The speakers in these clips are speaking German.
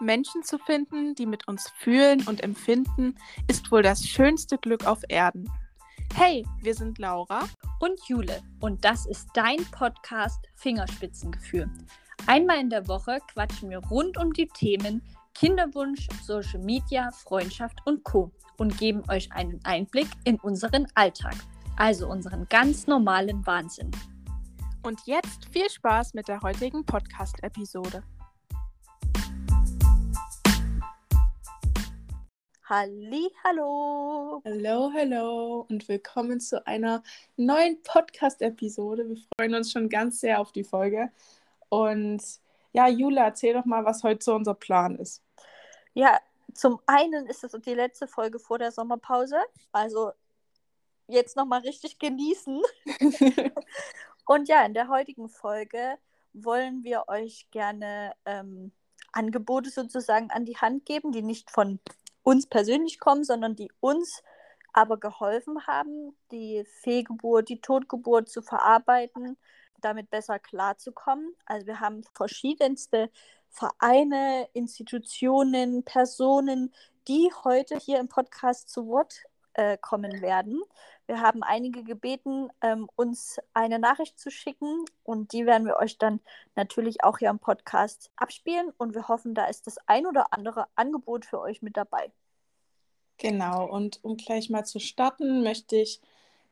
Menschen zu finden, die mit uns fühlen und empfinden, ist wohl das schönste Glück auf Erden. Hey, wir sind Laura und Jule und das ist dein Podcast Fingerspitzengefühl. Einmal in der Woche quatschen wir rund um die Themen Kinderwunsch, Social Media, Freundschaft und Co. und geben euch einen Einblick in unseren Alltag, also unseren ganz normalen Wahnsinn. Und jetzt viel Spaß mit der heutigen Podcast-Episode. Halli, hallo. Hallo, hallo und willkommen zu einer neuen Podcast-Episode. Wir freuen uns schon ganz sehr auf die Folge. Und ja, Jule, erzähl doch mal, was heute so unser Plan ist. Ja, zum einen ist es die letzte Folge vor der Sommerpause. Also jetzt nochmal richtig genießen. und ja, in der heutigen Folge wollen wir euch gerne ähm, Angebote sozusagen an die Hand geben, die nicht von uns persönlich kommen, sondern die uns aber geholfen haben, die Fehlgeburt, die Totgeburt zu verarbeiten, damit besser klarzukommen. Also wir haben verschiedenste Vereine, Institutionen, Personen, die heute hier im Podcast zu Wort äh, kommen werden. Wir haben einige gebeten, ähm, uns eine Nachricht zu schicken und die werden wir euch dann natürlich auch hier im Podcast abspielen und wir hoffen, da ist das ein oder andere Angebot für euch mit dabei. Genau, und um gleich mal zu starten, möchte ich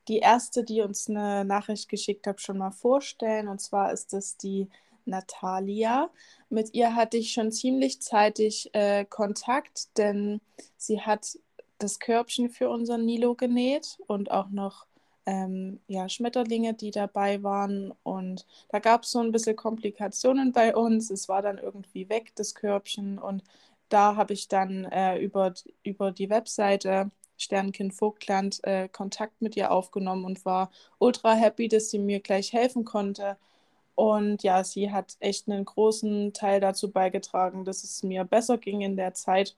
die erste, die uns eine Nachricht geschickt hat, schon mal vorstellen. Und zwar ist es die Natalia. Mit ihr hatte ich schon ziemlich zeitig äh, Kontakt, denn sie hat das Körbchen für unseren Nilo genäht und auch noch ähm, ja, Schmetterlinge, die dabei waren. Und da gab es so ein bisschen Komplikationen bei uns. Es war dann irgendwie weg, das Körbchen. Und da habe ich dann äh, über, über die Webseite Sternkind Vogtland äh, Kontakt mit ihr aufgenommen und war ultra happy, dass sie mir gleich helfen konnte. Und ja, sie hat echt einen großen Teil dazu beigetragen, dass es mir besser ging in der Zeit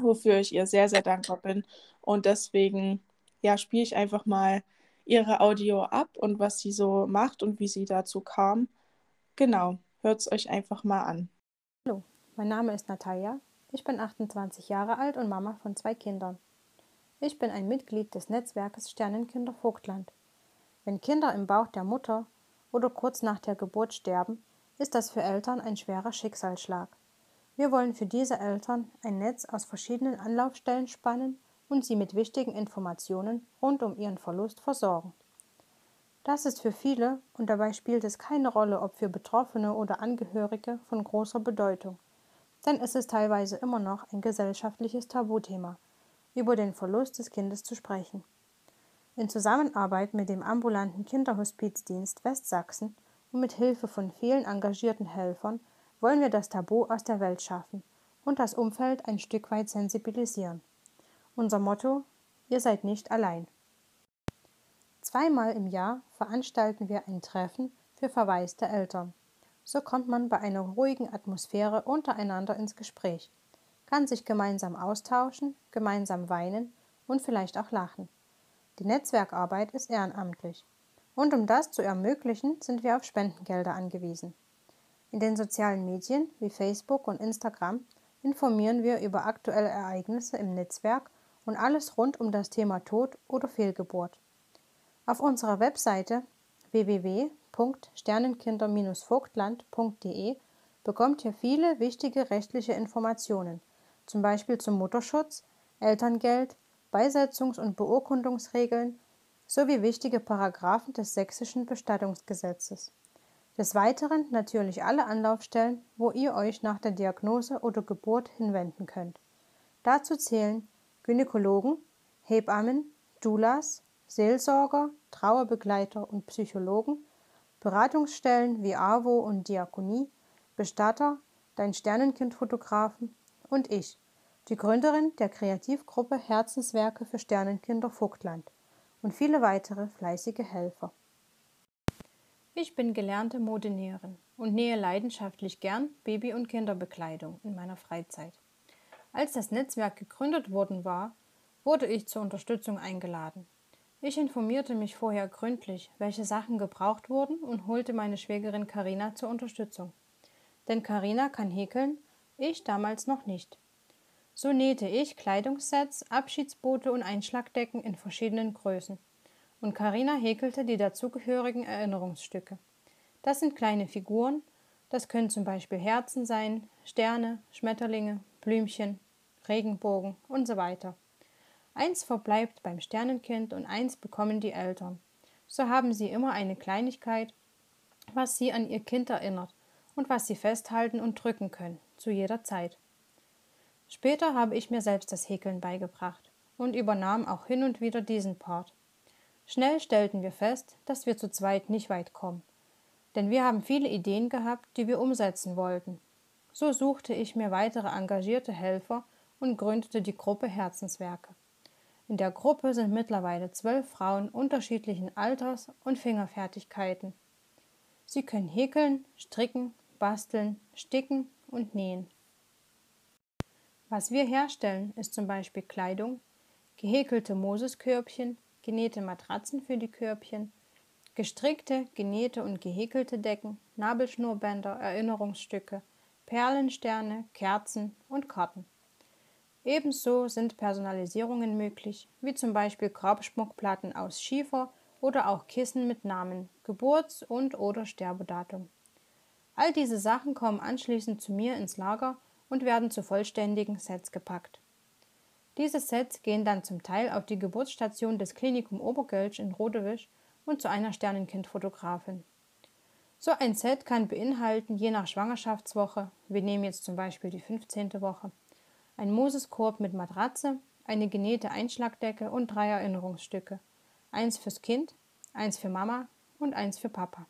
wofür ich ihr sehr, sehr dankbar bin. Und deswegen, ja, spiele ich einfach mal ihre Audio ab und was sie so macht und wie sie dazu kam. Genau, hört es euch einfach mal an. Hallo, mein Name ist Natalia. Ich bin 28 Jahre alt und Mama von zwei Kindern. Ich bin ein Mitglied des Netzwerkes Sternenkinder Vogtland. Wenn Kinder im Bauch der Mutter oder kurz nach der Geburt sterben, ist das für Eltern ein schwerer Schicksalsschlag. Wir wollen für diese Eltern ein Netz aus verschiedenen Anlaufstellen spannen und sie mit wichtigen Informationen rund um ihren Verlust versorgen. Das ist für viele, und dabei spielt es keine Rolle, ob für Betroffene oder Angehörige, von großer Bedeutung. Denn es ist teilweise immer noch ein gesellschaftliches Tabuthema, über den Verlust des Kindes zu sprechen. In Zusammenarbeit mit dem ambulanten Kinderhospizdienst Westsachsen und mit Hilfe von vielen engagierten Helfern wollen wir das Tabu aus der Welt schaffen und das Umfeld ein Stück weit sensibilisieren. Unser Motto Ihr seid nicht allein. Zweimal im Jahr veranstalten wir ein Treffen für verwaiste Eltern. So kommt man bei einer ruhigen Atmosphäre untereinander ins Gespräch, kann sich gemeinsam austauschen, gemeinsam weinen und vielleicht auch lachen. Die Netzwerkarbeit ist ehrenamtlich. Und um das zu ermöglichen, sind wir auf Spendengelder angewiesen. In den sozialen Medien wie Facebook und Instagram informieren wir über aktuelle Ereignisse im Netzwerk und alles rund um das Thema Tod oder Fehlgeburt. Auf unserer Webseite www.sternenkinder-vogtland.de bekommt ihr viele wichtige rechtliche Informationen, zum Beispiel zum Mutterschutz, Elterngeld, Beisetzungs- und Beurkundungsregeln sowie wichtige Paragraphen des sächsischen Bestattungsgesetzes. Des Weiteren natürlich alle Anlaufstellen, wo ihr euch nach der Diagnose oder Geburt hinwenden könnt. Dazu zählen Gynäkologen, Hebammen, Doulas, Seelsorger, Trauerbegleiter und Psychologen, Beratungsstellen wie AWO und Diakonie, Bestatter, Dein Sternenkind-Fotografen und ich, die Gründerin der Kreativgruppe Herzenswerke für Sternenkinder Vogtland und viele weitere fleißige Helfer. Ich bin gelernte Modenäherin und nähe leidenschaftlich gern Baby- und Kinderbekleidung in meiner Freizeit. Als das Netzwerk gegründet worden war, wurde ich zur Unterstützung eingeladen. Ich informierte mich vorher gründlich, welche Sachen gebraucht wurden und holte meine Schwägerin Karina zur Unterstützung. Denn Karina kann häkeln Ich damals noch nicht. So nähte ich Kleidungssets, Abschiedsboote und Einschlagdecken in verschiedenen Größen. Und Karina häkelte die dazugehörigen Erinnerungsstücke. Das sind kleine Figuren, das können zum Beispiel Herzen sein, Sterne, Schmetterlinge, Blümchen, Regenbogen und so weiter. Eins verbleibt beim Sternenkind und eins bekommen die Eltern. So haben sie immer eine Kleinigkeit, was sie an ihr Kind erinnert und was sie festhalten und drücken können, zu jeder Zeit. Später habe ich mir selbst das Häkeln beigebracht und übernahm auch hin und wieder diesen Part. Schnell stellten wir fest, dass wir zu zweit nicht weit kommen denn wir haben viele Ideen gehabt, die wir umsetzen wollten. So suchte ich mir weitere engagierte Helfer und gründete die Gruppe Herzenswerke. In der Gruppe sind mittlerweile zwölf Frauen unterschiedlichen Alters und Fingerfertigkeiten. Sie können häkeln, stricken, basteln, sticken und nähen. Was wir herstellen, ist zum Beispiel Kleidung, gehäkelte Moseskörbchen, genähte Matratzen für die Körbchen, Gestrickte, genähte und gehäkelte Decken, Nabelschnurbänder, Erinnerungsstücke, Perlensterne, Kerzen und Karten. Ebenso sind Personalisierungen möglich, wie zum Beispiel Grabschmuckplatten aus Schiefer oder auch Kissen mit Namen, Geburts- und/oder Sterbedatum. All diese Sachen kommen anschließend zu mir ins Lager und werden zu vollständigen Sets gepackt. Diese Sets gehen dann zum Teil auf die Geburtsstation des Klinikum Obergölsch in Rodewisch und zu einer Sternenkindfotografin. So ein Set kann beinhalten, je nach Schwangerschaftswoche, wir nehmen jetzt zum Beispiel die 15. Woche, ein Moseskorb mit Matratze, eine genähte Einschlagdecke und drei Erinnerungsstücke. Eins fürs Kind, eins für Mama und eins für Papa.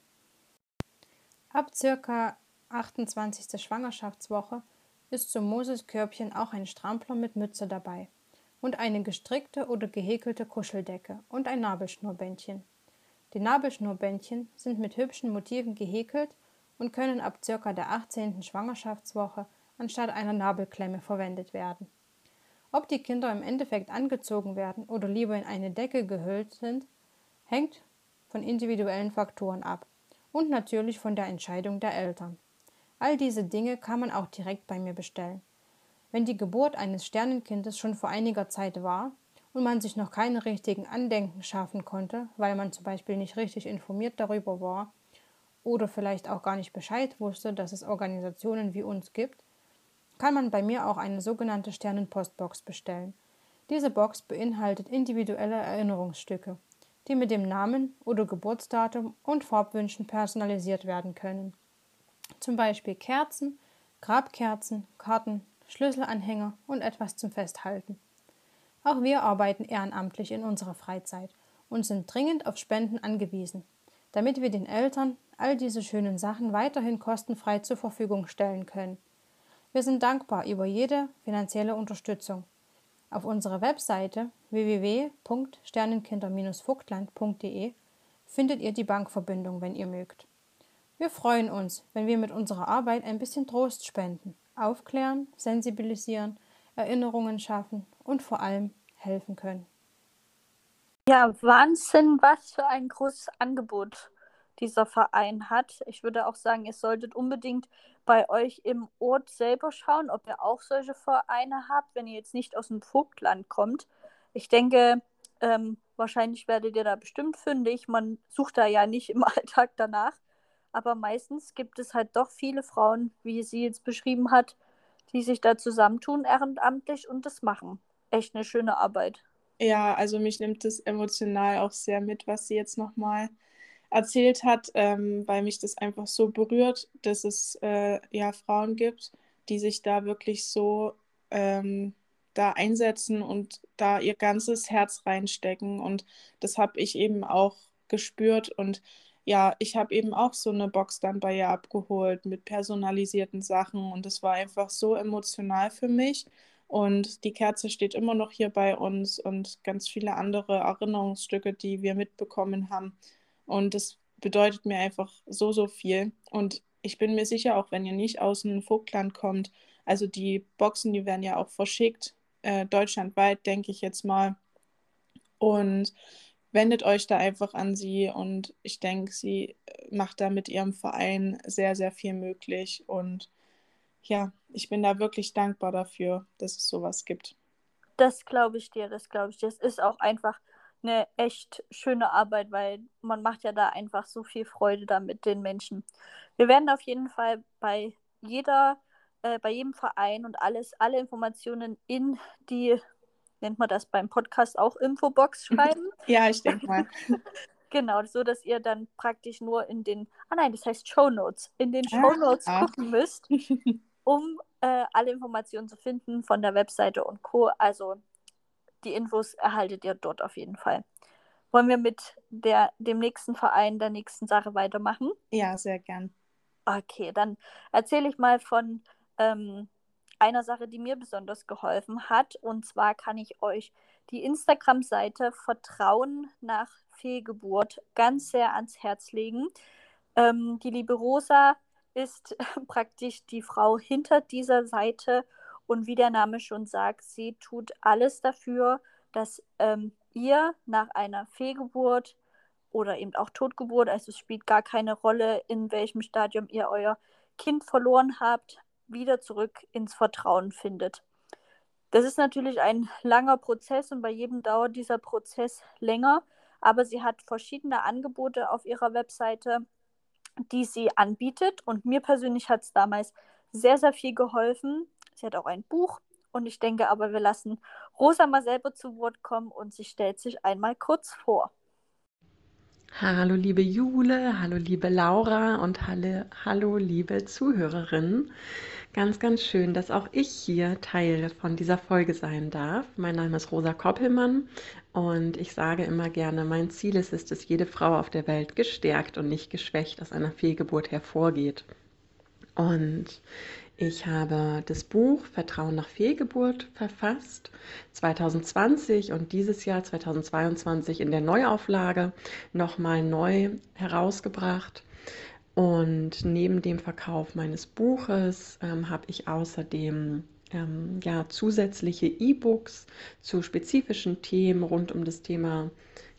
Ab circa 28. Schwangerschaftswoche ist zum Moseskörbchen auch ein Strampler mit Mütze dabei und eine gestrickte oder gehäkelte Kuscheldecke und ein Nabelschnurbändchen. Die Nabelschnurbändchen sind mit hübschen Motiven gehäkelt und können ab ca. der 18. Schwangerschaftswoche anstatt einer Nabelklemme verwendet werden. Ob die Kinder im Endeffekt angezogen werden oder lieber in eine Decke gehüllt sind, hängt von individuellen Faktoren ab und natürlich von der Entscheidung der Eltern. All diese Dinge kann man auch direkt bei mir bestellen. Wenn die Geburt eines Sternenkindes schon vor einiger Zeit war, und man sich noch keine richtigen Andenken schaffen konnte, weil man zum Beispiel nicht richtig informiert darüber war oder vielleicht auch gar nicht Bescheid wusste, dass es Organisationen wie uns gibt, kann man bei mir auch eine sogenannte Sternenpostbox bestellen. Diese Box beinhaltet individuelle Erinnerungsstücke, die mit dem Namen oder Geburtsdatum und Farbwünschen personalisiert werden können. Zum Beispiel Kerzen, Grabkerzen, Karten, Schlüsselanhänger und etwas zum Festhalten. Auch wir arbeiten ehrenamtlich in unserer Freizeit und sind dringend auf Spenden angewiesen, damit wir den Eltern all diese schönen Sachen weiterhin kostenfrei zur Verfügung stellen können. Wir sind dankbar über jede finanzielle Unterstützung. Auf unserer Webseite www.sternenkinder-vogtland.de findet ihr die Bankverbindung, wenn ihr mögt. Wir freuen uns, wenn wir mit unserer Arbeit ein bisschen Trost spenden, aufklären, sensibilisieren Erinnerungen schaffen und vor allem helfen können. Ja, Wahnsinn, was für ein großes Angebot dieser Verein hat. Ich würde auch sagen, ihr solltet unbedingt bei euch im Ort selber schauen, ob ihr auch solche Vereine habt, wenn ihr jetzt nicht aus dem Vogtland kommt. Ich denke, ähm, wahrscheinlich werdet ihr da bestimmt fündig. Man sucht da ja nicht im Alltag danach. Aber meistens gibt es halt doch viele Frauen, wie sie jetzt beschrieben hat, die sich da zusammentun ehrenamtlich und das machen. Echt eine schöne Arbeit. Ja, also mich nimmt das emotional auch sehr mit, was sie jetzt nochmal erzählt hat, ähm, weil mich das einfach so berührt, dass es äh, ja Frauen gibt, die sich da wirklich so ähm, da einsetzen und da ihr ganzes Herz reinstecken. Und das habe ich eben auch gespürt und ja, ich habe eben auch so eine Box dann bei ihr abgeholt mit personalisierten Sachen und es war einfach so emotional für mich. Und die Kerze steht immer noch hier bei uns und ganz viele andere Erinnerungsstücke, die wir mitbekommen haben. Und das bedeutet mir einfach so, so viel. Und ich bin mir sicher, auch wenn ihr nicht aus dem Vogtland kommt, also die Boxen, die werden ja auch verschickt, äh, deutschlandweit, denke ich jetzt mal. Und wendet euch da einfach an sie und ich denke, sie macht da mit ihrem Verein sehr, sehr viel möglich und ja, ich bin da wirklich dankbar dafür, dass es sowas gibt. Das glaube ich dir, das glaube ich dir. Es ist auch einfach eine echt schöne Arbeit, weil man macht ja da einfach so viel Freude da mit den Menschen. Wir werden auf jeden Fall bei jeder, äh, bei jedem Verein und alles, alle Informationen in die, nennt man das beim Podcast auch Infobox schreiben. ja, ich denke mal. genau, so dass ihr dann praktisch nur in den, ah nein, das heißt Show Notes, in den Show Notes ah. gucken müsst, um äh, alle Informationen zu finden von der Webseite und Co. Also die Infos erhaltet ihr dort auf jeden Fall. Wollen wir mit der, dem nächsten Verein, der nächsten Sache weitermachen? Ja, sehr gern. Okay, dann erzähle ich mal von ähm, einer Sache, die mir besonders geholfen hat. Und zwar kann ich euch die Instagram-Seite Vertrauen nach Fehlgeburt ganz sehr ans Herz legen. Ähm, die liebe Rosa ist praktisch die Frau hinter dieser Seite und wie der Name schon sagt, sie tut alles dafür, dass ähm, ihr nach einer Fehlgeburt oder eben auch Totgeburt, also es spielt gar keine Rolle, in welchem Stadium ihr euer Kind verloren habt, wieder zurück ins Vertrauen findet. Das ist natürlich ein langer Prozess und bei jedem dauert dieser Prozess länger, aber sie hat verschiedene Angebote auf ihrer Webseite, die sie anbietet und mir persönlich hat es damals sehr, sehr viel geholfen, Sie hat auch ein Buch und ich denke aber, wir lassen Rosa mal selber zu Wort kommen und sie stellt sich einmal kurz vor. Hallo liebe Jule, hallo liebe Laura und hallo, hallo liebe Zuhörerinnen. Ganz, ganz schön, dass auch ich hier Teil von dieser Folge sein darf. Mein Name ist Rosa Koppelmann und ich sage immer gerne, mein Ziel ist es, dass jede Frau auf der Welt gestärkt und nicht geschwächt aus einer Fehlgeburt hervorgeht. Und ich habe das Buch Vertrauen nach Fehlgeburt verfasst, 2020 und dieses Jahr 2022 in der Neuauflage nochmal neu herausgebracht. Und neben dem Verkauf meines Buches ähm, habe ich außerdem ähm, ja, zusätzliche E-Books zu spezifischen Themen rund um das Thema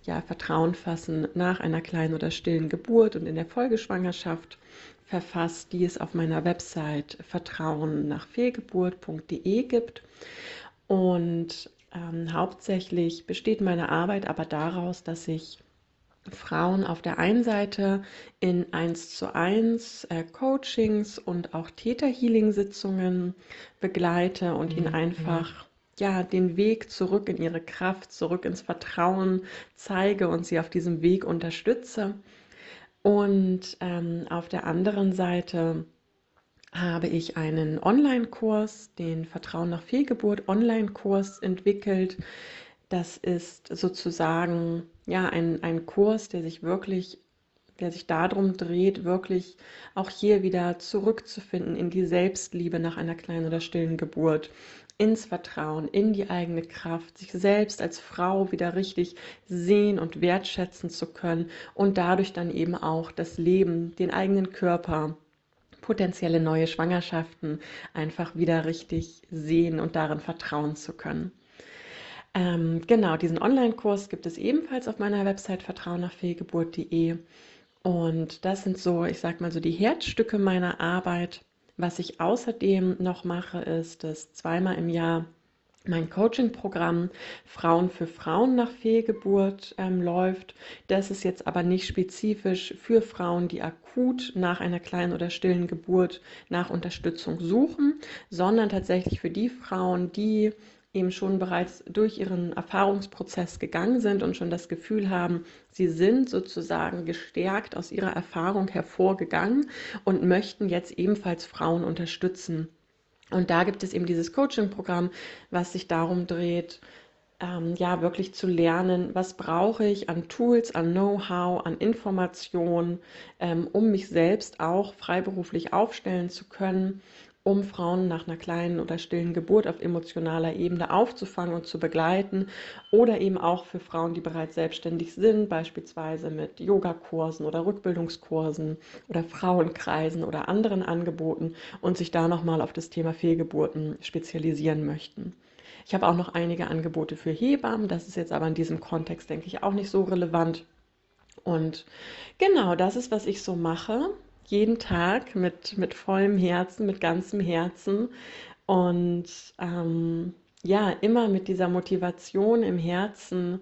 ja, Vertrauen fassen nach einer kleinen oder stillen Geburt und in der Folgeschwangerschaft verfasst, die es auf meiner Website vertrauen nach fehlgeburt.de gibt. Und ähm, hauptsächlich besteht meine Arbeit aber daraus, dass ich Frauen auf der einen Seite in 1 zu 1 äh, Coachings und auch Täter-Healing-Sitzungen begleite und mhm. ihnen einfach ja, den Weg zurück in ihre Kraft, zurück ins Vertrauen zeige und sie auf diesem Weg unterstütze. Und ähm, auf der anderen Seite habe ich einen Online-Kurs, den Vertrauen nach Fehlgeburt Online-Kurs entwickelt. Das ist sozusagen ja ein, ein Kurs, der sich wirklich, der sich darum dreht, wirklich auch hier wieder zurückzufinden in die Selbstliebe nach einer kleinen oder stillen Geburt ins Vertrauen, in die eigene Kraft, sich selbst als Frau wieder richtig sehen und wertschätzen zu können und dadurch dann eben auch das Leben, den eigenen Körper, potenzielle neue Schwangerschaften einfach wieder richtig sehen und darin vertrauen zu können. Ähm, genau, diesen Online-Kurs gibt es ebenfalls auf meiner Website vertrauennachfehlgeburt.de. Und das sind so, ich sag mal so, die Herzstücke meiner Arbeit. Was ich außerdem noch mache, ist, dass zweimal im Jahr mein Coaching-Programm Frauen für Frauen nach Fehlgeburt ähm, läuft. Das ist jetzt aber nicht spezifisch für Frauen, die akut nach einer kleinen oder stillen Geburt nach Unterstützung suchen, sondern tatsächlich für die Frauen, die eben schon bereits durch ihren Erfahrungsprozess gegangen sind und schon das Gefühl haben, sie sind sozusagen gestärkt aus ihrer Erfahrung hervorgegangen und möchten jetzt ebenfalls Frauen unterstützen. Und da gibt es eben dieses Coaching-Programm, was sich darum dreht, ähm, ja, wirklich zu lernen, was brauche ich an Tools, an Know-how, an Informationen, ähm, um mich selbst auch freiberuflich aufstellen zu können um Frauen nach einer kleinen oder stillen Geburt auf emotionaler Ebene aufzufangen und zu begleiten oder eben auch für Frauen, die bereits selbstständig sind, beispielsweise mit Yogakursen oder Rückbildungskursen oder Frauenkreisen oder anderen Angeboten und sich da nochmal auf das Thema Fehlgeburten spezialisieren möchten. Ich habe auch noch einige Angebote für Hebammen, das ist jetzt aber in diesem Kontext, denke ich, auch nicht so relevant. Und genau, das ist, was ich so mache jeden Tag mit, mit vollem Herzen, mit ganzem Herzen und ähm, ja, immer mit dieser Motivation im Herzen,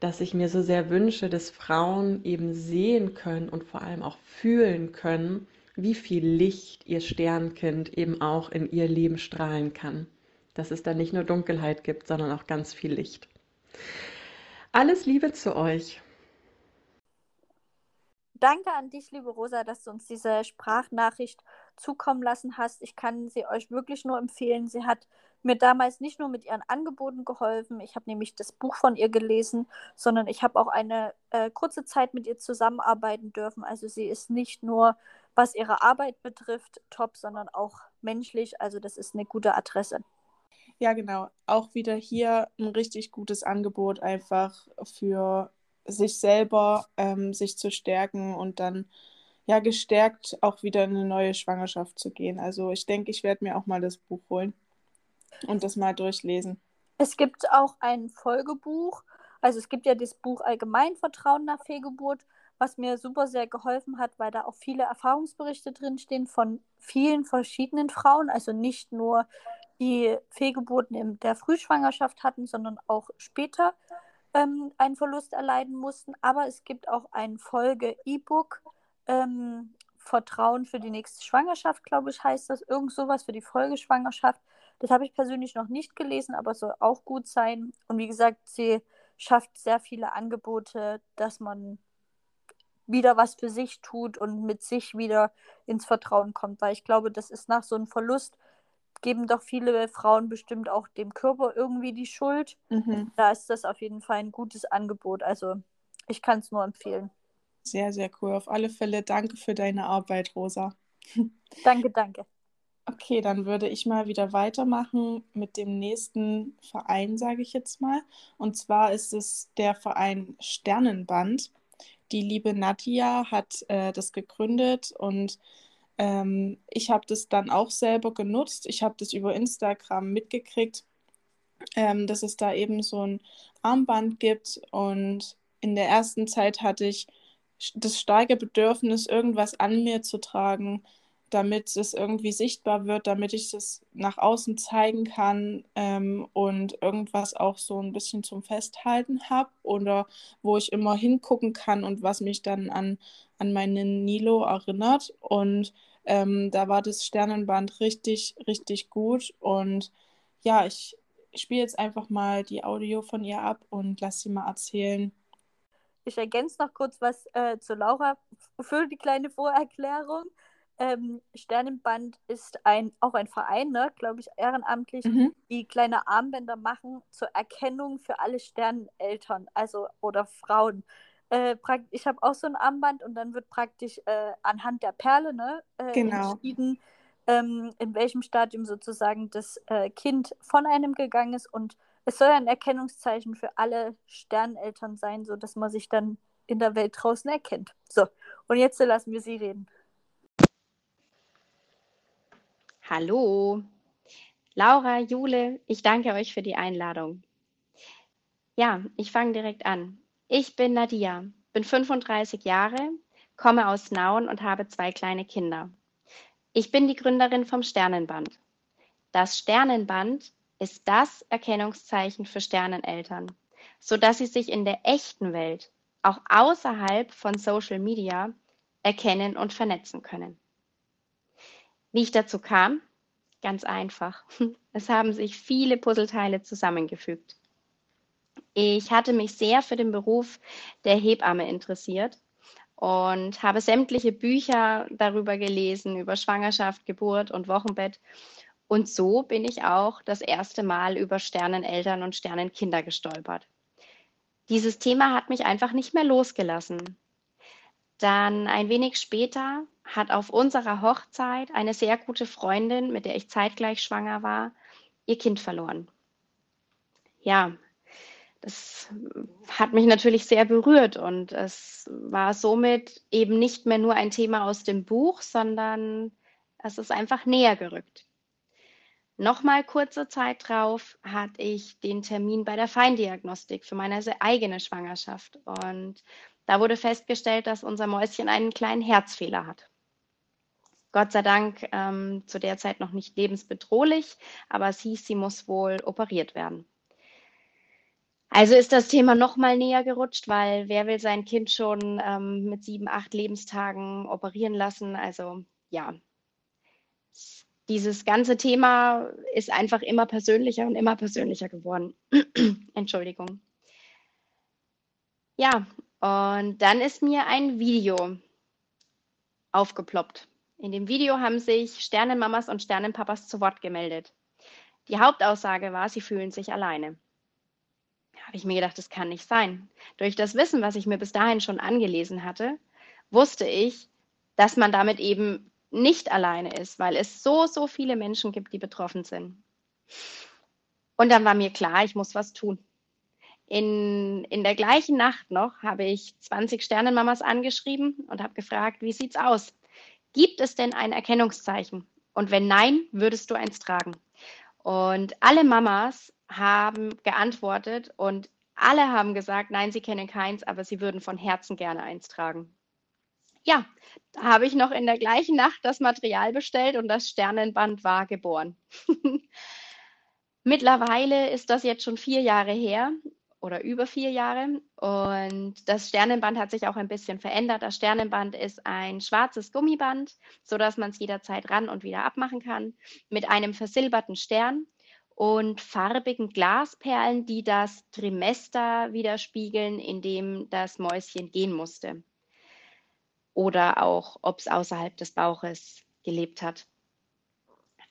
dass ich mir so sehr wünsche, dass Frauen eben sehen können und vor allem auch fühlen können, wie viel Licht ihr Sternkind eben auch in ihr Leben strahlen kann. Dass es da nicht nur Dunkelheit gibt, sondern auch ganz viel Licht. Alles Liebe zu euch. Danke an dich, liebe Rosa, dass du uns diese Sprachnachricht zukommen lassen hast. Ich kann sie euch wirklich nur empfehlen. Sie hat mir damals nicht nur mit ihren Angeboten geholfen, ich habe nämlich das Buch von ihr gelesen, sondern ich habe auch eine äh, kurze Zeit mit ihr zusammenarbeiten dürfen. Also sie ist nicht nur, was ihre Arbeit betrifft, top, sondern auch menschlich. Also das ist eine gute Adresse. Ja, genau. Auch wieder hier ein richtig gutes Angebot einfach für sich selber, ähm, sich zu stärken und dann ja gestärkt auch wieder in eine neue Schwangerschaft zu gehen. Also ich denke, ich werde mir auch mal das Buch holen und das mal durchlesen. Es gibt auch ein Folgebuch. Also es gibt ja das Buch Allgemein Vertrauen nach Fehlgeburt, was mir super sehr geholfen hat, weil da auch viele Erfahrungsberichte drinstehen von vielen verschiedenen Frauen. Also nicht nur die Fehlgeburten in der Frühschwangerschaft hatten, sondern auch später ähm, einen Verlust erleiden mussten. Aber es gibt auch ein Folge-E-Book, ähm, Vertrauen für die nächste Schwangerschaft, glaube ich, heißt das. Irgend sowas für die Folgeschwangerschaft. Das habe ich persönlich noch nicht gelesen, aber soll auch gut sein. Und wie gesagt, sie schafft sehr viele Angebote, dass man wieder was für sich tut und mit sich wieder ins Vertrauen kommt. Weil ich glaube, das ist nach so einem Verlust, geben doch viele Frauen bestimmt auch dem Körper irgendwie die Schuld. Mhm. Da ist das auf jeden Fall ein gutes Angebot. Also ich kann es nur empfehlen. Sehr, sehr cool. Auf alle Fälle danke für deine Arbeit, Rosa. Danke, danke. Okay, dann würde ich mal wieder weitermachen mit dem nächsten Verein, sage ich jetzt mal. Und zwar ist es der Verein Sternenband. Die liebe Nadja hat äh, das gegründet und ähm, ich habe das dann auch selber genutzt. Ich habe das über Instagram mitgekriegt, ähm, dass es da eben so ein Armband gibt. Und in der ersten Zeit hatte ich das starke Bedürfnis, irgendwas an mir zu tragen, damit es irgendwie sichtbar wird, damit ich das nach außen zeigen kann ähm, und irgendwas auch so ein bisschen zum Festhalten habe oder wo ich immer hingucken kann und was mich dann an, an meinen Nilo erinnert. Und ähm, da war das Sternenband richtig, richtig gut. Und ja, ich spiele jetzt einfach mal die Audio von ihr ab und lasse sie mal erzählen, ich ergänze noch kurz was äh, zu Laura für die kleine Vorerklärung. Ähm, Sternenband ist ein, auch ein Verein, ne, glaube ich, ehrenamtlich, mhm. die kleine Armbänder machen zur Erkennung für alle Sterneneltern, also oder Frauen. Äh, ich habe auch so ein Armband und dann wird praktisch äh, anhand der Perle ne, äh, genau. entschieden, ähm, in welchem Stadium sozusagen das äh, Kind von einem gegangen ist und es soll ein Erkennungszeichen für alle Sterneltern sein, sodass man sich dann in der Welt draußen erkennt. So, und jetzt lassen wir sie reden. Hallo, Laura, Jule, ich danke euch für die Einladung. Ja, ich fange direkt an. Ich bin Nadia, bin 35 Jahre, komme aus Nauen und habe zwei kleine Kinder. Ich bin die Gründerin vom Sternenband. Das Sternenband ist das Erkennungszeichen für Sterneneltern, sodass sie sich in der echten Welt, auch außerhalb von Social Media, erkennen und vernetzen können. Wie ich dazu kam? Ganz einfach. Es haben sich viele Puzzleteile zusammengefügt. Ich hatte mich sehr für den Beruf der Hebamme interessiert und habe sämtliche Bücher darüber gelesen, über Schwangerschaft, Geburt und Wochenbett und so bin ich auch das erste Mal über Sterneneltern und Sternenkinder gestolpert. Dieses Thema hat mich einfach nicht mehr losgelassen. Dann ein wenig später hat auf unserer Hochzeit eine sehr gute Freundin, mit der ich zeitgleich schwanger war, ihr Kind verloren. Ja, das hat mich natürlich sehr berührt und es war somit eben nicht mehr nur ein Thema aus dem Buch, sondern es ist einfach näher gerückt. Nochmal kurze Zeit drauf hatte ich den Termin bei der Feindiagnostik für meine eigene Schwangerschaft. Und da wurde festgestellt, dass unser Mäuschen einen kleinen Herzfehler hat. Gott sei Dank ähm, zu der Zeit noch nicht lebensbedrohlich, aber es hieß, sie muss wohl operiert werden. Also ist das Thema noch mal näher gerutscht, weil wer will sein Kind schon ähm, mit sieben, acht Lebenstagen operieren lassen? Also ja, dieses ganze Thema ist einfach immer persönlicher und immer persönlicher geworden. Entschuldigung. Ja, und dann ist mir ein Video aufgeploppt. In dem Video haben sich Sternenmamas und Sternenpapas zu Wort gemeldet. Die Hauptaussage war, sie fühlen sich alleine. Da habe ich mir gedacht, das kann nicht sein. Durch das Wissen, was ich mir bis dahin schon angelesen hatte, wusste ich, dass man damit eben nicht alleine ist, weil es so, so viele Menschen gibt, die betroffen sind. Und dann war mir klar, ich muss was tun. In, in der gleichen Nacht noch habe ich 20 Sternenmamas angeschrieben und habe gefragt, wie sieht's aus? Gibt es denn ein Erkennungszeichen? Und wenn nein, würdest du eins tragen? Und alle Mamas haben geantwortet und alle haben gesagt, nein, sie kennen keins, aber sie würden von Herzen gerne eins tragen ja, da habe ich noch in der gleichen Nacht das Material bestellt und das Sternenband war geboren. Mittlerweile ist das jetzt schon vier Jahre her oder über vier Jahre und das Sternenband hat sich auch ein bisschen verändert. Das Sternenband ist ein schwarzes Gummiband, sodass man es jederzeit ran und wieder abmachen kann, mit einem versilberten Stern und farbigen Glasperlen, die das Trimester widerspiegeln, in dem das Mäuschen gehen musste oder auch, ob es außerhalb des Bauches gelebt hat.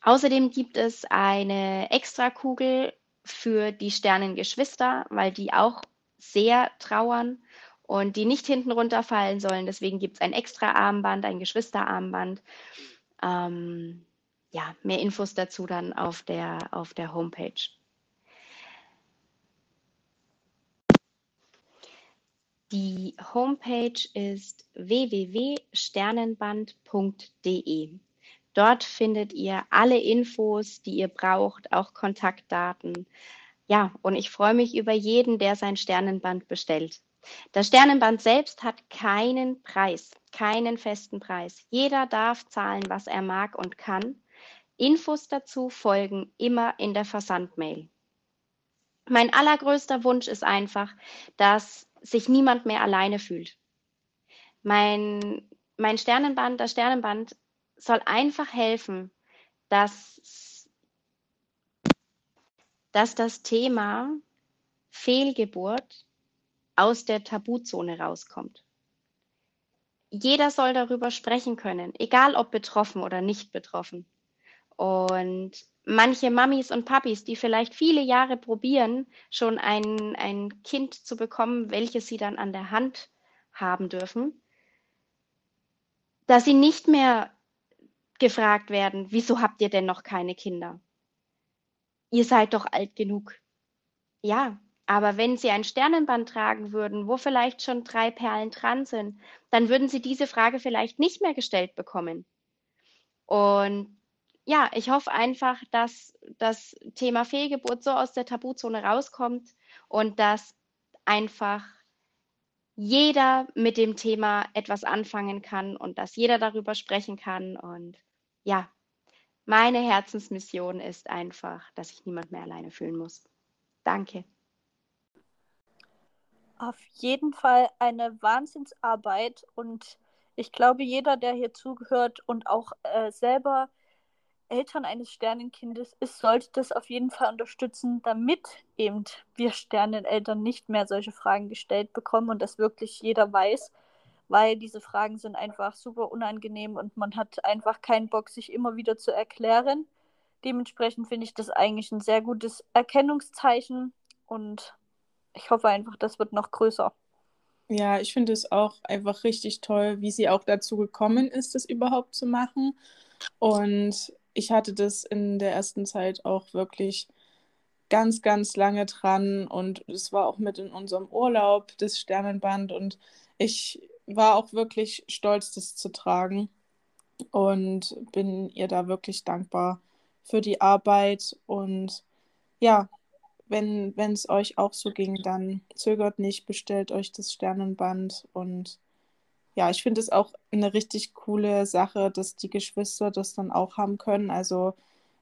Außerdem gibt es eine Extrakugel für die Sternengeschwister, weil die auch sehr trauern und die nicht hinten runterfallen sollen. Deswegen gibt es ein extra Armband, ein Geschwisterarmband. Ähm, ja, mehr Infos dazu dann auf der, auf der Homepage. Die Homepage ist www.sternenband.de. Dort findet ihr alle Infos, die ihr braucht, auch Kontaktdaten. Ja, und ich freue mich über jeden, der sein Sternenband bestellt. Das Sternenband selbst hat keinen Preis, keinen festen Preis. Jeder darf zahlen, was er mag und kann. Infos dazu folgen immer in der Versandmail. Mein allergrößter Wunsch ist einfach, dass sich niemand mehr alleine fühlt. Mein, mein Sternenband, das Sternenband soll einfach helfen, dass, dass das Thema Fehlgeburt aus der Tabuzone rauskommt. Jeder soll darüber sprechen können, egal ob betroffen oder nicht betroffen. Und manche Mamis und Papis, die vielleicht viele Jahre probieren, schon ein, ein Kind zu bekommen, welches sie dann an der Hand haben dürfen, dass sie nicht mehr gefragt werden, wieso habt ihr denn noch keine Kinder? Ihr seid doch alt genug. Ja, aber wenn sie ein Sternenband tragen würden, wo vielleicht schon drei Perlen dran sind, dann würden sie diese Frage vielleicht nicht mehr gestellt bekommen. Und ja, ich hoffe einfach, dass das Thema Fehlgeburt so aus der Tabuzone rauskommt und dass einfach jeder mit dem Thema etwas anfangen kann und dass jeder darüber sprechen kann. Und ja, meine Herzensmission ist einfach, dass ich niemand mehr alleine fühlen muss. Danke. Auf jeden Fall eine Wahnsinnsarbeit und ich glaube, jeder, der hier zugehört und auch äh, selber Eltern eines Sternenkindes ist, sollte das auf jeden Fall unterstützen, damit eben wir Sterneneltern nicht mehr solche Fragen gestellt bekommen und das wirklich jeder weiß, weil diese Fragen sind einfach super unangenehm und man hat einfach keinen Bock, sich immer wieder zu erklären. Dementsprechend finde ich das eigentlich ein sehr gutes Erkennungszeichen und ich hoffe einfach, das wird noch größer. Ja, ich finde es auch einfach richtig toll, wie sie auch dazu gekommen ist, das überhaupt zu machen. Und ich hatte das in der ersten Zeit auch wirklich ganz, ganz lange dran und es war auch mit in unserem Urlaub das Sternenband und ich war auch wirklich stolz, das zu tragen und bin ihr da wirklich dankbar für die Arbeit und ja, wenn es euch auch so ging, dann zögert nicht, bestellt euch das Sternenband und ja, ich finde es auch eine richtig coole Sache, dass die Geschwister das dann auch haben können. Also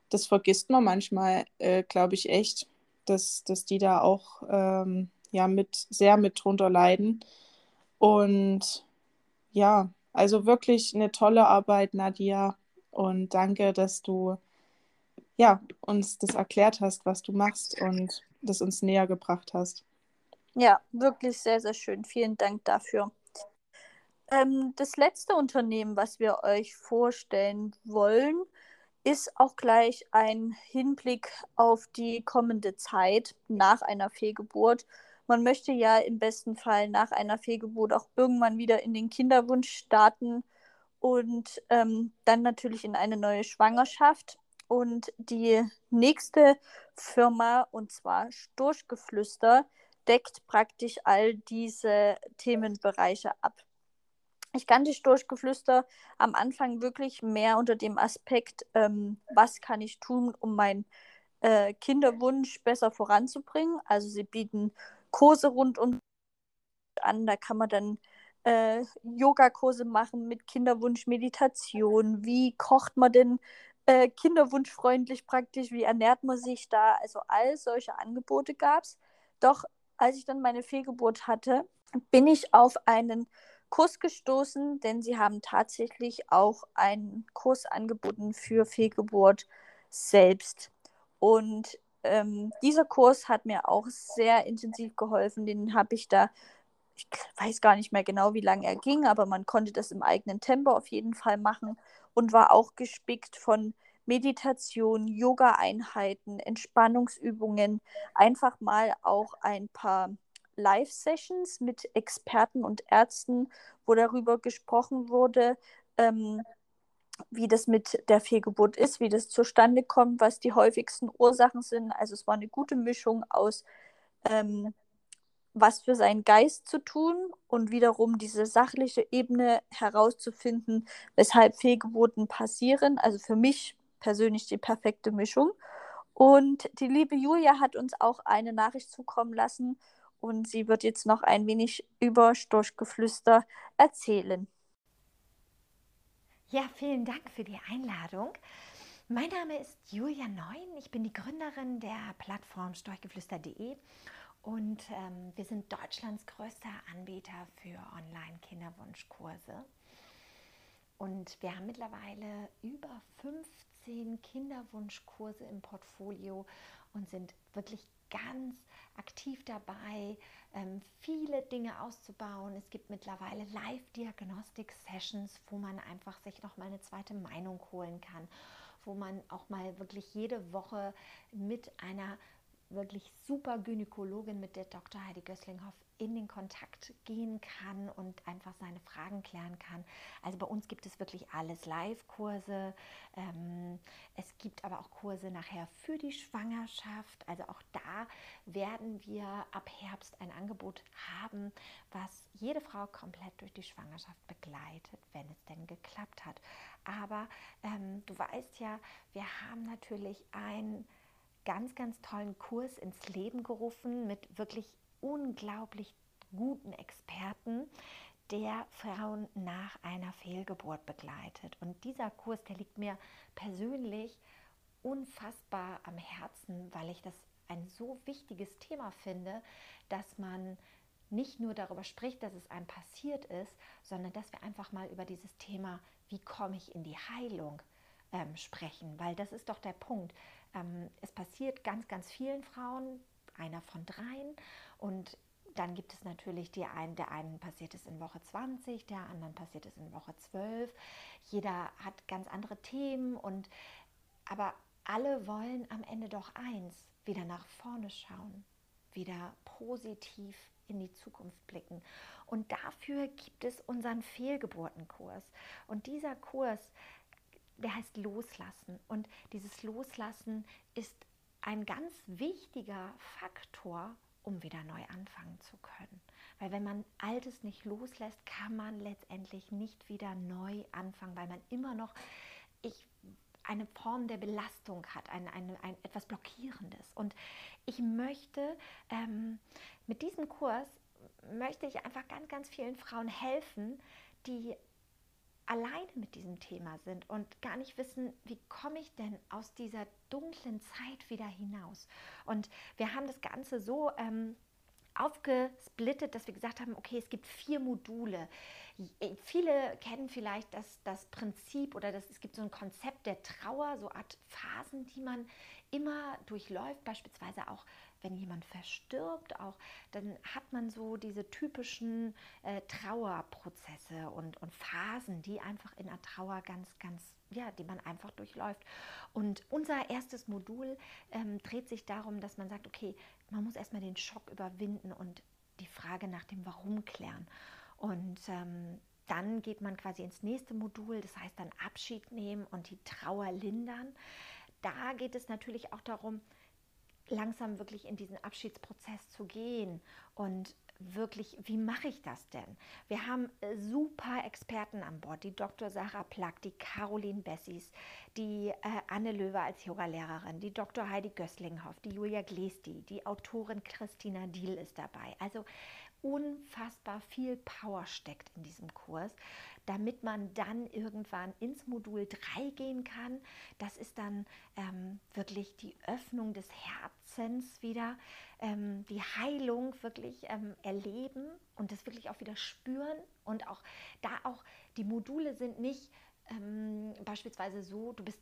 das vergisst man manchmal, äh, glaube ich, echt, dass, dass die da auch ähm, ja, mit, sehr mit drunter leiden. Und ja, also wirklich eine tolle Arbeit, Nadia. Und danke, dass du ja, uns das erklärt hast, was du machst und das uns näher gebracht hast. Ja, wirklich sehr, sehr schön. Vielen Dank dafür. Ähm, das letzte Unternehmen, was wir euch vorstellen wollen, ist auch gleich ein Hinblick auf die kommende Zeit nach einer Fehlgeburt. Man möchte ja im besten Fall nach einer Fehlgeburt auch irgendwann wieder in den Kinderwunsch starten und ähm, dann natürlich in eine neue Schwangerschaft. Und die nächste Firma, und zwar Storchgeflüster, deckt praktisch all diese Themenbereiche ab. Ich kannte Storchgeflüster am Anfang wirklich mehr unter dem Aspekt, ähm, was kann ich tun, um meinen äh, Kinderwunsch besser voranzubringen. Also sie bieten Kurse rund um an, da kann man dann äh, Yogakurse machen mit Kinderwunsch, Meditation. Wie kocht man denn äh, kinderwunschfreundlich praktisch? Wie ernährt man sich da? Also all solche Angebote gab es. Doch als ich dann meine Fehlgeburt hatte, bin ich auf einen Kurs gestoßen, denn sie haben tatsächlich auch einen Kurs angeboten für Fehlgeburt selbst. Und ähm, dieser Kurs hat mir auch sehr intensiv geholfen. Den habe ich da, ich weiß gar nicht mehr genau, wie lange er ging, aber man konnte das im eigenen Tempo auf jeden Fall machen und war auch gespickt von Meditation, Yoga-Einheiten, Entspannungsübungen, einfach mal auch ein paar Live-Sessions mit Experten und Ärzten, wo darüber gesprochen wurde, ähm, wie das mit der Fehlgeburt ist, wie das zustande kommt, was die häufigsten Ursachen sind. Also es war eine gute Mischung aus ähm, was für seinen Geist zu tun und wiederum diese sachliche Ebene herauszufinden, weshalb Fehlgeburten passieren. Also für mich persönlich die perfekte Mischung. Und die liebe Julia hat uns auch eine Nachricht zukommen lassen und sie wird jetzt noch ein wenig über Storchgeflüster erzählen. Ja, vielen Dank für die Einladung. Mein Name ist Julia Neun. Ich bin die Gründerin der Plattform storchgeflüster.de und ähm, wir sind Deutschlands größter Anbieter für Online-Kinderwunschkurse. Und wir haben mittlerweile über 15 Kinderwunschkurse im Portfolio und sind wirklich ganz aktiv dabei, ähm, viele Dinge auszubauen. Es gibt mittlerweile Live-Diagnostik-Sessions, wo man einfach sich noch mal eine zweite Meinung holen kann, wo man auch mal wirklich jede Woche mit einer wirklich super Gynäkologin, mit der Dr. Heidi Gößlinghoff in den Kontakt gehen kann und einfach seine Fragen klären kann. Also bei uns gibt es wirklich alles, Live-Kurse. Ähm, es gibt aber auch Kurse nachher für die Schwangerschaft. Also auch da werden wir ab Herbst ein Angebot haben, was jede Frau komplett durch die Schwangerschaft begleitet, wenn es denn geklappt hat. Aber ähm, du weißt ja, wir haben natürlich ein ganz, ganz tollen Kurs ins Leben gerufen mit wirklich unglaublich guten Experten, der Frauen nach einer Fehlgeburt begleitet. Und dieser Kurs, der liegt mir persönlich unfassbar am Herzen, weil ich das ein so wichtiges Thema finde, dass man nicht nur darüber spricht, dass es einem passiert ist, sondern dass wir einfach mal über dieses Thema, wie komme ich in die Heilung, ähm, sprechen. Weil das ist doch der Punkt. Ähm, es passiert ganz, ganz vielen Frauen, einer von dreien. Und dann gibt es natürlich die einen, der einen passiert es in Woche 20, der anderen passiert es in Woche 12. Jeder hat ganz andere Themen und aber alle wollen am Ende doch eins, wieder nach vorne schauen, wieder positiv in die Zukunft blicken. Und dafür gibt es unseren Fehlgeburtenkurs. Und dieser Kurs, der heißt Loslassen. Und dieses Loslassen ist ein ganz wichtiger Faktor, um wieder neu anfangen zu können. Weil wenn man Altes nicht loslässt, kann man letztendlich nicht wieder neu anfangen, weil man immer noch ich, eine Form der Belastung hat, ein, ein, ein etwas Blockierendes. Und ich möchte ähm, mit diesem Kurs möchte ich einfach ganz, ganz vielen Frauen helfen, die alleine mit diesem Thema sind und gar nicht wissen, wie komme ich denn aus dieser dunklen Zeit wieder hinaus. Und wir haben das Ganze so ähm, aufgesplittet, dass wir gesagt haben, okay, es gibt vier Module. Viele kennen vielleicht das, das Prinzip oder das, es gibt so ein Konzept der Trauer, so Art Phasen, die man immer durchläuft, beispielsweise auch wenn jemand verstirbt, auch dann hat man so diese typischen äh, Trauerprozesse und, und Phasen, die einfach in der Trauer ganz, ganz, ja, die man einfach durchläuft. Und unser erstes Modul ähm, dreht sich darum, dass man sagt, okay, man muss erstmal den Schock überwinden und die Frage nach dem Warum klären. Und ähm, dann geht man quasi ins nächste Modul, das heißt dann Abschied nehmen und die Trauer lindern. Da geht es natürlich auch darum, langsam wirklich in diesen Abschiedsprozess zu gehen und wirklich, wie mache ich das denn? Wir haben äh, super Experten an Bord, die Dr. Sarah Plack, die Caroline Bessies, die äh, Anne Löwe als Yogalehrerin, die Dr. Heidi Gösslinghoff, die Julia Glesti, die Autorin Christina Diel ist dabei. Also unfassbar viel Power steckt in diesem Kurs, damit man dann irgendwann ins Modul 3 gehen kann. Das ist dann ähm, wirklich die Öffnung des Herzens wieder, ähm, die Heilung wirklich ähm, erleben und das wirklich auch wieder spüren und auch da auch die Module sind nicht ähm, beispielsweise so, du bist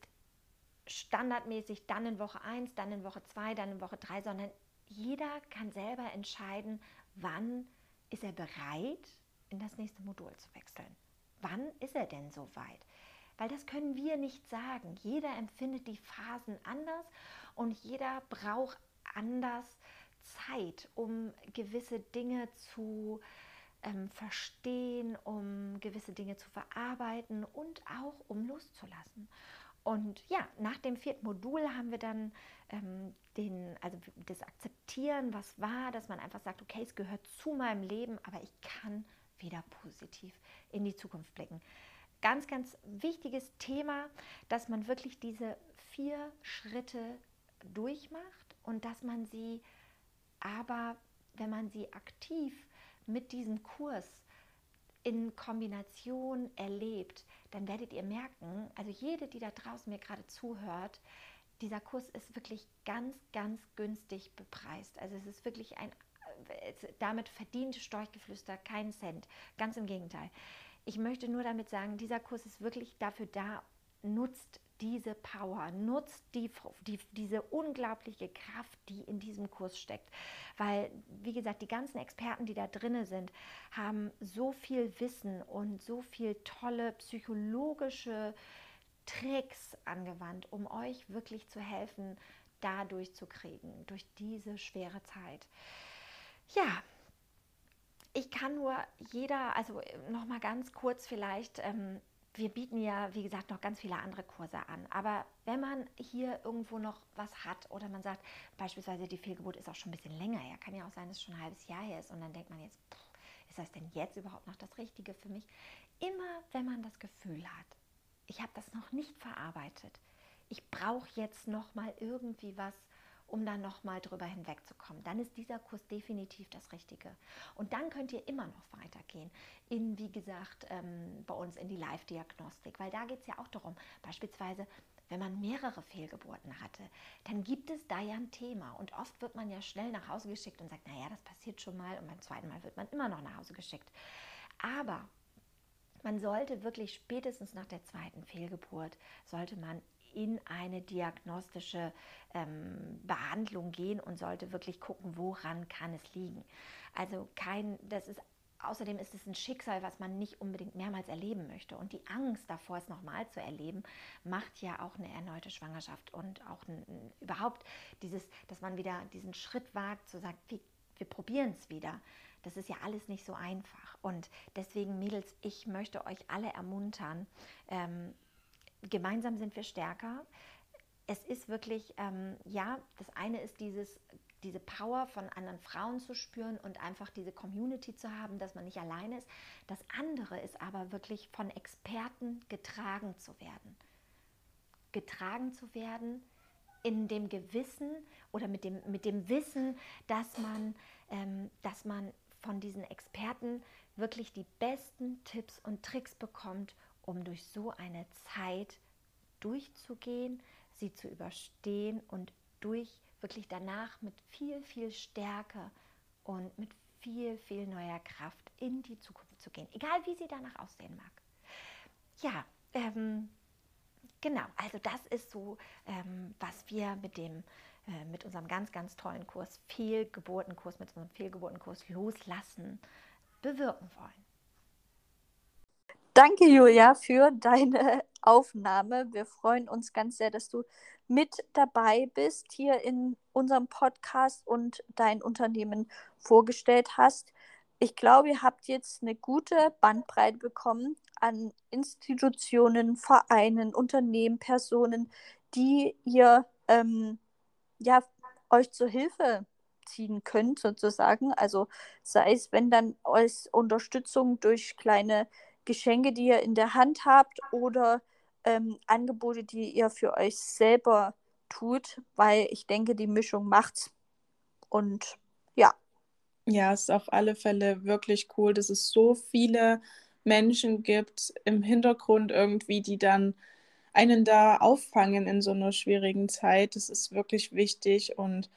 standardmäßig dann in Woche 1, dann in Woche 2, dann in Woche 3, sondern jeder kann selber entscheiden, wann ist er bereit, in das nächste Modul zu wechseln. Wann ist er denn so weit? Weil das können wir nicht sagen. Jeder empfindet die Phasen anders und jeder braucht anders Zeit, um gewisse Dinge zu ähm, verstehen, um gewisse Dinge zu verarbeiten und auch um loszulassen. Und ja, nach dem vierten Modul haben wir dann ähm, den, also das Akzeptieren, was war, dass man einfach sagt, okay, es gehört zu meinem Leben, aber ich kann wieder positiv in die Zukunft blicken. Ganz, ganz wichtiges Thema, dass man wirklich diese vier Schritte durchmacht und dass man sie aber, wenn man sie aktiv mit diesem Kurs in Kombination erlebt, dann werdet ihr merken, also jede, die da draußen mir gerade zuhört, dieser Kurs ist wirklich ganz, ganz günstig bepreist. Also es ist wirklich ein, damit verdient Storchgeflüster keinen Cent. Ganz im Gegenteil. Ich möchte nur damit sagen, dieser Kurs ist wirklich dafür da, nutzt diese Power, nutzt die, die, diese unglaubliche Kraft, die in diesem Kurs steckt. Weil, wie gesagt, die ganzen Experten, die da drin sind, haben so viel Wissen und so viel tolle psychologische Tricks angewandt, um euch wirklich zu helfen, da durchzukriegen, durch diese schwere Zeit. Ja, ich kann nur jeder, also nochmal ganz kurz vielleicht, ähm, wir bieten ja, wie gesagt, noch ganz viele andere Kurse an. Aber wenn man hier irgendwo noch was hat oder man sagt, beispielsweise die Fehlgeburt ist auch schon ein bisschen länger her, kann ja auch sein, dass es schon ein halbes Jahr her ist und dann denkt man jetzt, pff, ist das denn jetzt überhaupt noch das Richtige für mich? Immer wenn man das Gefühl hat, ich habe das noch nicht verarbeitet, ich brauche jetzt noch mal irgendwie was, um dann nochmal drüber hinwegzukommen. Dann ist dieser Kurs definitiv das Richtige. Und dann könnt ihr immer noch weitergehen in, wie gesagt, ähm, bei uns in die Live-Diagnostik, weil da geht es ja auch darum, beispielsweise, wenn man mehrere Fehlgeburten hatte, dann gibt es da ja ein Thema. Und oft wird man ja schnell nach Hause geschickt und sagt, naja, das passiert schon mal. Und beim zweiten Mal wird man immer noch nach Hause geschickt. Aber man sollte wirklich spätestens nach der zweiten Fehlgeburt, sollte man in eine diagnostische ähm, Behandlung gehen und sollte wirklich gucken, woran kann es liegen. Also kein, das ist Außerdem ist es ein Schicksal, was man nicht unbedingt mehrmals erleben möchte. Und die Angst davor, es nochmal zu erleben, macht ja auch eine erneute Schwangerschaft und auch ein, überhaupt dieses, dass man wieder diesen Schritt wagt, zu sagen, wir, wir probieren es wieder. Das ist ja alles nicht so einfach. Und deswegen, Mädels, ich möchte euch alle ermuntern, ähm, gemeinsam sind wir stärker. Es ist wirklich, ähm, ja, das eine ist dieses, diese Power von anderen Frauen zu spüren und einfach diese Community zu haben, dass man nicht alleine ist. Das andere ist aber wirklich von Experten getragen zu werden. Getragen zu werden in dem Gewissen oder mit dem, mit dem Wissen, dass man, ähm, dass man von diesen Experten wirklich die besten Tipps und Tricks bekommt, um durch so eine Zeit durchzugehen, sie zu überstehen und durch wirklich danach mit viel, viel Stärke und mit viel, viel neuer Kraft in die Zukunft zu gehen, egal wie sie danach aussehen mag. Ja, ähm, genau, also das ist so, ähm, was wir mit dem äh, mit unserem ganz, ganz tollen Kurs Fehlgeburtenkurs, mit unserem Fehlgeburtenkurs Loslassen bewirken wollen. Danke, Julia, für deine Aufnahme. Wir freuen uns ganz sehr, dass du mit dabei bist hier in unserem Podcast und dein Unternehmen vorgestellt hast. Ich glaube, ihr habt jetzt eine gute Bandbreite bekommen an Institutionen, Vereinen, Unternehmen, Personen, die ihr ähm, ja, euch zur Hilfe ziehen könnt, sozusagen. Also sei es, wenn dann als Unterstützung durch kleine Geschenke, die ihr in der Hand habt oder ähm, Angebote, die ihr für euch selber tut, weil ich denke, die Mischung macht's. Und ja. Ja, es ist auf alle Fälle wirklich cool, dass es so viele Menschen gibt im Hintergrund irgendwie, die dann einen da auffangen in so einer schwierigen Zeit. Das ist wirklich wichtig und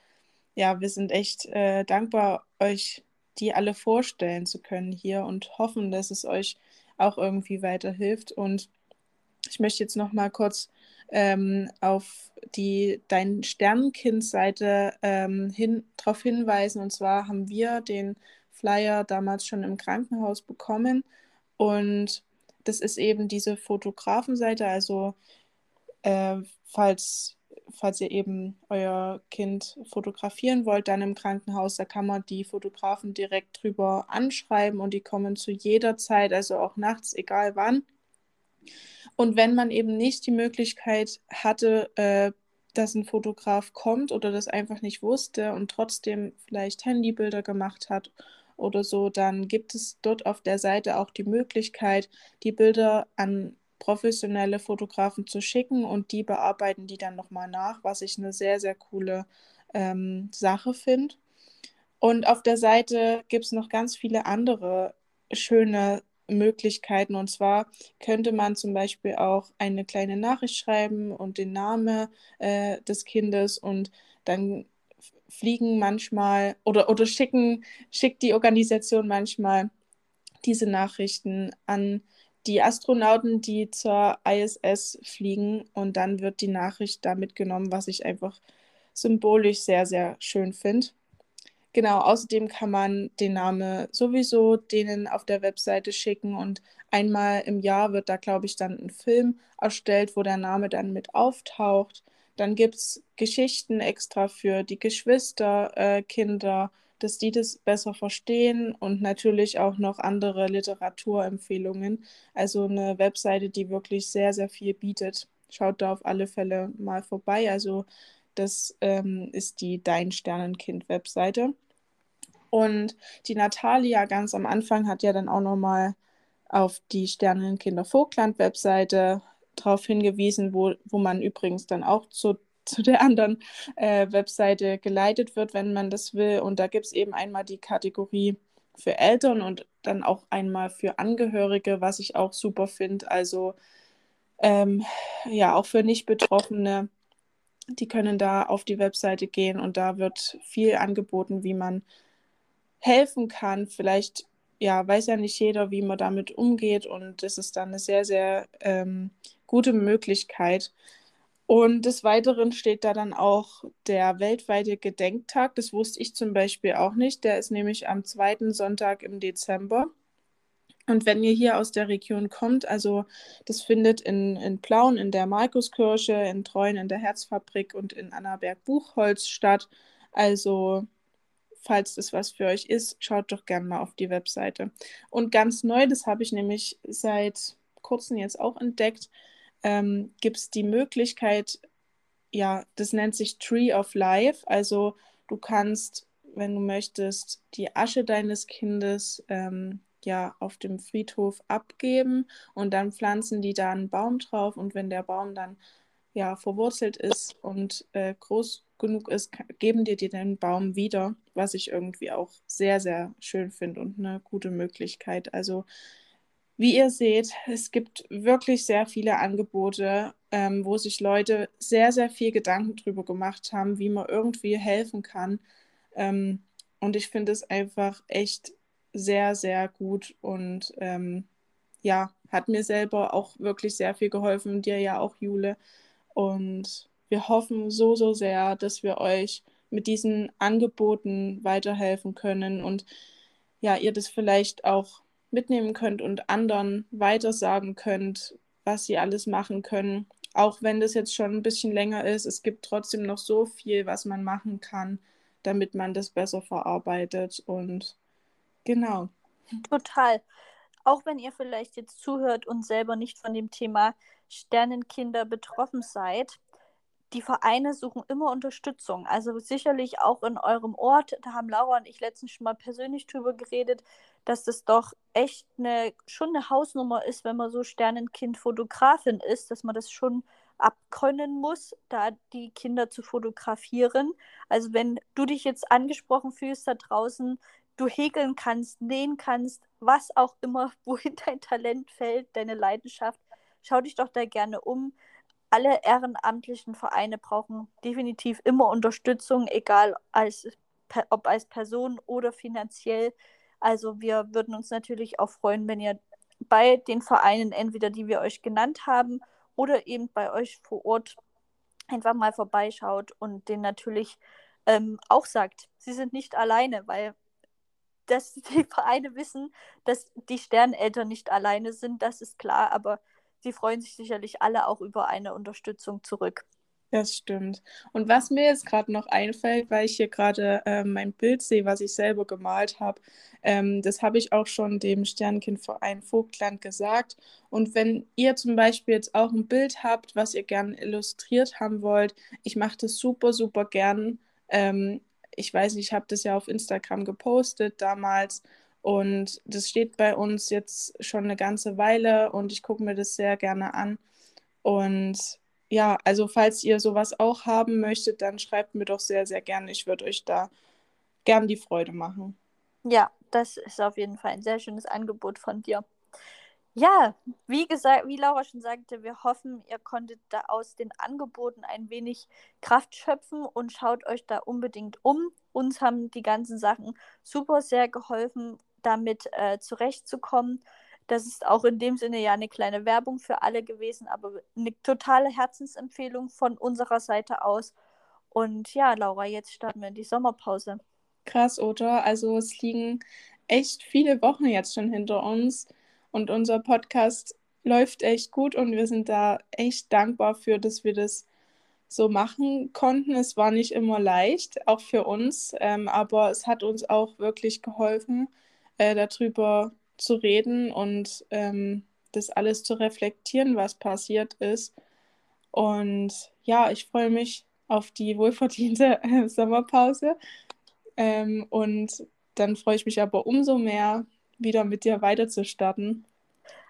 ja, wir sind echt äh, dankbar, euch die alle vorstellen zu können hier und hoffen, dass es euch auch irgendwie weiterhilft. Und ich möchte jetzt noch mal kurz ähm, auf die Dein Sternenkind-Seite ähm, hin, darauf hinweisen. Und zwar haben wir den Flyer damals schon im Krankenhaus bekommen und das ist eben diese Fotografenseite. Also äh, falls, falls ihr eben euer Kind fotografieren wollt, dann im Krankenhaus, da kann man die Fotografen direkt drüber anschreiben und die kommen zu jeder Zeit, also auch nachts, egal wann. Und wenn man eben nicht die Möglichkeit hatte, äh, dass ein Fotograf kommt oder das einfach nicht wusste und trotzdem vielleicht Handybilder gemacht hat oder so, dann gibt es dort auf der Seite auch die Möglichkeit, die Bilder an professionelle Fotografen zu schicken und die bearbeiten die dann nochmal nach, was ich eine sehr, sehr coole ähm, Sache finde. Und auf der Seite gibt es noch ganz viele andere schöne Möglichkeiten. Und zwar könnte man zum Beispiel auch eine kleine Nachricht schreiben und den Namen äh, des Kindes und dann fliegen manchmal oder, oder schicken, schickt die Organisation manchmal diese Nachrichten an die Astronauten, die zur ISS fliegen und dann wird die Nachricht da mitgenommen, was ich einfach symbolisch sehr, sehr schön finde. Genau, außerdem kann man den Namen sowieso denen auf der Webseite schicken und einmal im Jahr wird da, glaube ich, dann ein Film erstellt, wo der Name dann mit auftaucht. Dann gibt es Geschichten extra für die Geschwister, äh, dass die das besser verstehen und natürlich auch noch andere Literaturempfehlungen. Also eine Webseite, die wirklich sehr, sehr viel bietet. Schaut da auf alle Fälle mal vorbei. Also das ähm, ist die Dein Sternenkind-Webseite. Und die Natalia ganz am Anfang hat ja dann auch nochmal auf die Sternenkinder Vogtland-Webseite darauf hingewiesen, wo, wo man übrigens dann auch zu zu der anderen äh, Webseite geleitet wird, wenn man das will. Und da gibt es eben einmal die Kategorie für Eltern und dann auch einmal für Angehörige, was ich auch super finde. Also ähm, ja, auch für Nicht-Betroffene, die können da auf die Webseite gehen und da wird viel angeboten, wie man helfen kann. Vielleicht ja, weiß ja nicht jeder, wie man damit umgeht und das ist dann eine sehr, sehr ähm, gute Möglichkeit, und des Weiteren steht da dann auch der weltweite Gedenktag. Das wusste ich zum Beispiel auch nicht. Der ist nämlich am zweiten Sonntag im Dezember. Und wenn ihr hier aus der Region kommt, also das findet in, in Plauen in der Markuskirche, in Treuen in der Herzfabrik und in Annaberg-Buchholz statt. Also falls das was für euch ist, schaut doch gerne mal auf die Webseite. Und ganz neu, das habe ich nämlich seit kurzem jetzt auch entdeckt, ähm, gibt es die Möglichkeit, ja, das nennt sich Tree of Life. Also du kannst, wenn du möchtest, die Asche deines Kindes ähm, ja auf dem Friedhof abgeben und dann pflanzen die da einen Baum drauf und wenn der Baum dann ja verwurzelt ist und äh, groß genug ist, geben dir den Baum wieder, was ich irgendwie auch sehr, sehr schön finde und eine gute Möglichkeit. Also wie ihr seht, es gibt wirklich sehr viele Angebote, ähm, wo sich Leute sehr, sehr viel Gedanken drüber gemacht haben, wie man irgendwie helfen kann. Ähm, und ich finde es einfach echt sehr, sehr gut und ähm, ja, hat mir selber auch wirklich sehr viel geholfen, dir ja auch, Jule. Und wir hoffen so, so sehr, dass wir euch mit diesen Angeboten weiterhelfen können und ja, ihr das vielleicht auch mitnehmen könnt und anderen weitersagen könnt, was sie alles machen können. Auch wenn das jetzt schon ein bisschen länger ist, es gibt trotzdem noch so viel, was man machen kann, damit man das besser verarbeitet. Und genau. Total. Auch wenn ihr vielleicht jetzt zuhört und selber nicht von dem Thema Sternenkinder betroffen seid, die Vereine suchen immer Unterstützung. Also sicherlich auch in eurem Ort. Da haben Laura und ich letztens schon mal persönlich drüber geredet, dass das doch echt eine, schon eine Hausnummer ist, wenn man so Sternenkind-Fotografin ist, dass man das schon abkönnen muss, da die Kinder zu fotografieren. Also wenn du dich jetzt angesprochen fühlst da draußen, du häkeln kannst, nähen kannst, was auch immer, wohin dein Talent fällt, deine Leidenschaft, schau dich doch da gerne um alle ehrenamtlichen Vereine brauchen definitiv immer Unterstützung, egal als, ob als Person oder finanziell. Also wir würden uns natürlich auch freuen, wenn ihr bei den Vereinen, entweder die wir euch genannt haben oder eben bei euch vor Ort einfach mal vorbeischaut und den natürlich ähm, auch sagt, sie sind nicht alleine, weil dass die Vereine wissen, dass die Sterneltern nicht alleine sind, das ist klar, aber sie freuen sich sicherlich alle auch über eine Unterstützung zurück. Das stimmt. Und was mir jetzt gerade noch einfällt, weil ich hier gerade äh, mein Bild sehe, was ich selber gemalt habe, ähm, das habe ich auch schon dem Sternkindverein Vogtland gesagt. Und wenn ihr zum Beispiel jetzt auch ein Bild habt, was ihr gerne illustriert haben wollt, ich mache das super, super gern. Ähm, ich weiß nicht, ich habe das ja auf Instagram gepostet damals. Und das steht bei uns jetzt schon eine ganze Weile und ich gucke mir das sehr gerne an. Und ja, also falls ihr sowas auch haben möchtet, dann schreibt mir doch sehr, sehr gerne. Ich würde euch da gern die Freude machen. Ja, das ist auf jeden Fall ein sehr schönes Angebot von dir. Ja, wie gesagt, wie Laura schon sagte, wir hoffen, ihr konntet da aus den Angeboten ein wenig Kraft schöpfen und schaut euch da unbedingt um. Uns haben die ganzen Sachen super sehr geholfen damit äh, zurechtzukommen. Das ist auch in dem Sinne ja eine kleine Werbung für alle gewesen, aber eine totale Herzensempfehlung von unserer Seite aus. Und ja, Laura, jetzt starten wir in die Sommerpause. Krass, oder? Also es liegen echt viele Wochen jetzt schon hinter uns und unser Podcast läuft echt gut und wir sind da echt dankbar für, dass wir das so machen konnten. Es war nicht immer leicht, auch für uns, ähm, aber es hat uns auch wirklich geholfen, äh, darüber zu reden und ähm, das alles zu reflektieren, was passiert ist. Und ja, ich freue mich auf die wohlverdiente äh, Sommerpause. Ähm, und dann freue ich mich aber umso mehr, wieder mit dir weiter zu starten.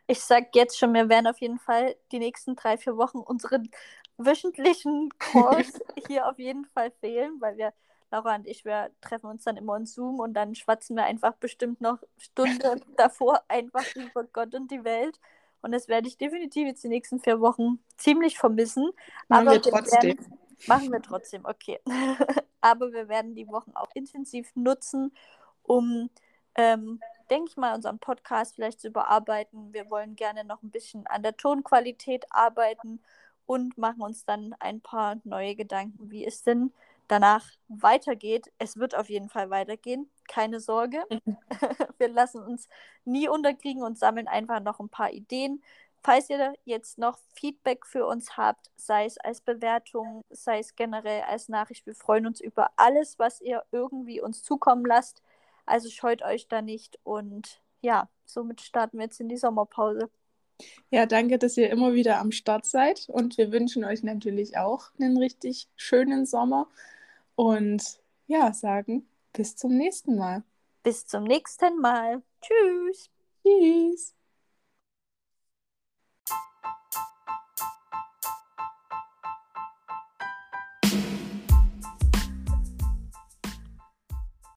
Ich sage jetzt schon, wir werden auf jeden Fall die nächsten drei, vier Wochen unseren wöchentlichen Kurs hier auf jeden Fall fehlen, weil wir Laura und ich, wir treffen uns dann immer in Zoom und dann schwatzen wir einfach bestimmt noch Stunde davor einfach über Gott und die Welt. Und das werde ich definitiv jetzt die nächsten vier Wochen ziemlich vermissen. Machen Aber wir trotzdem. Werden, machen wir trotzdem, okay. Aber wir werden die Wochen auch intensiv nutzen, um, ähm, denke ich mal, unseren Podcast vielleicht zu überarbeiten. Wir wollen gerne noch ein bisschen an der Tonqualität arbeiten und machen uns dann ein paar neue Gedanken, wie es denn danach weitergeht. Es wird auf jeden Fall weitergehen, keine Sorge. Wir lassen uns nie unterkriegen und sammeln einfach noch ein paar Ideen. Falls ihr jetzt noch Feedback für uns habt, sei es als Bewertung, sei es generell als Nachricht, wir freuen uns über alles, was ihr irgendwie uns zukommen lasst. Also scheut euch da nicht und ja, somit starten wir jetzt in die Sommerpause. Ja, danke, dass ihr immer wieder am Start seid und wir wünschen euch natürlich auch einen richtig schönen Sommer und ja, sagen bis zum nächsten Mal. Bis zum nächsten Mal. Tschüss. Tschüss.